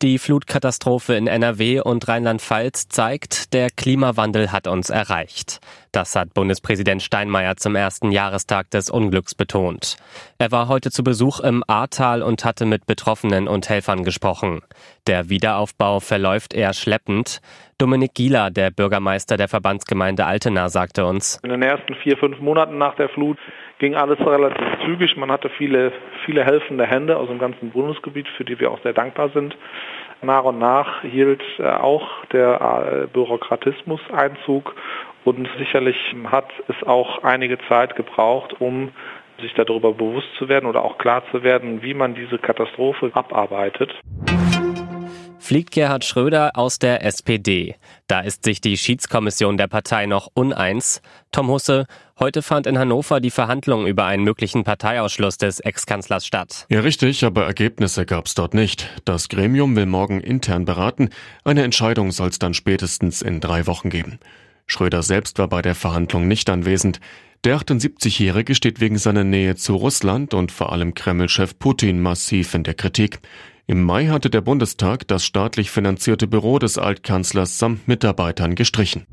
Die Flutkatastrophe in NRW und Rheinland-Pfalz zeigt, der Klimawandel hat uns erreicht. Das hat Bundespräsident Steinmeier zum ersten Jahrestag des Unglücks betont. Er war heute zu Besuch im Ahrtal und hatte mit Betroffenen und Helfern gesprochen. Der Wiederaufbau verläuft eher schleppend. Dominik Gieler, der Bürgermeister der Verbandsgemeinde Altena, sagte uns. In den ersten vier, fünf Monaten nach der Flut ging alles relativ zügig. Man hatte viele, viele helfende Hände aus dem ganzen Bundesgebiet, für die wir auch sehr dankbar sind. Nach und nach hielt äh, auch der äh, Bürokratismus Einzug und sicherlich hat es auch einige Zeit gebraucht, um sich darüber bewusst zu werden oder auch klar zu werden, wie man diese Katastrophe abarbeitet fliegt Gerhard Schröder aus der SPD. Da ist sich die Schiedskommission der Partei noch uneins. Tom Husse, heute fand in Hannover die Verhandlung über einen möglichen Parteiausschluss des Ex-Kanzlers statt. Ja, richtig, aber Ergebnisse gab es dort nicht. Das Gremium will morgen intern beraten. Eine Entscheidung soll es dann spätestens in drei Wochen geben. Schröder selbst war bei der Verhandlung nicht anwesend. Der 78-Jährige steht wegen seiner Nähe zu Russland und vor allem Kreml-Chef Putin massiv in der Kritik. Im Mai hatte der Bundestag das staatlich finanzierte Büro des Altkanzlers samt Mitarbeitern gestrichen.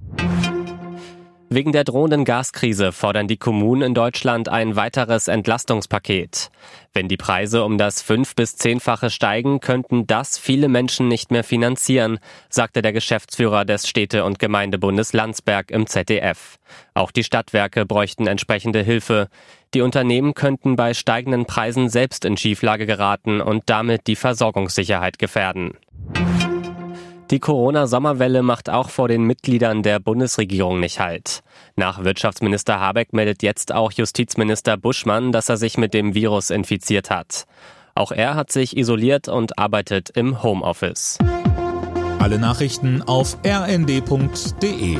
Wegen der drohenden Gaskrise fordern die Kommunen in Deutschland ein weiteres Entlastungspaket. Wenn die Preise um das fünf- bis zehnfache steigen, könnten das viele Menschen nicht mehr finanzieren, sagte der Geschäftsführer des Städte- und Gemeindebundes Landsberg im ZDF. Auch die Stadtwerke bräuchten entsprechende Hilfe. Die Unternehmen könnten bei steigenden Preisen selbst in Schieflage geraten und damit die Versorgungssicherheit gefährden. Die Corona-Sommerwelle macht auch vor den Mitgliedern der Bundesregierung nicht halt. Nach Wirtschaftsminister Habeck meldet jetzt auch Justizminister Buschmann, dass er sich mit dem Virus infiziert hat. Auch er hat sich isoliert und arbeitet im Homeoffice. Alle Nachrichten auf rnd.de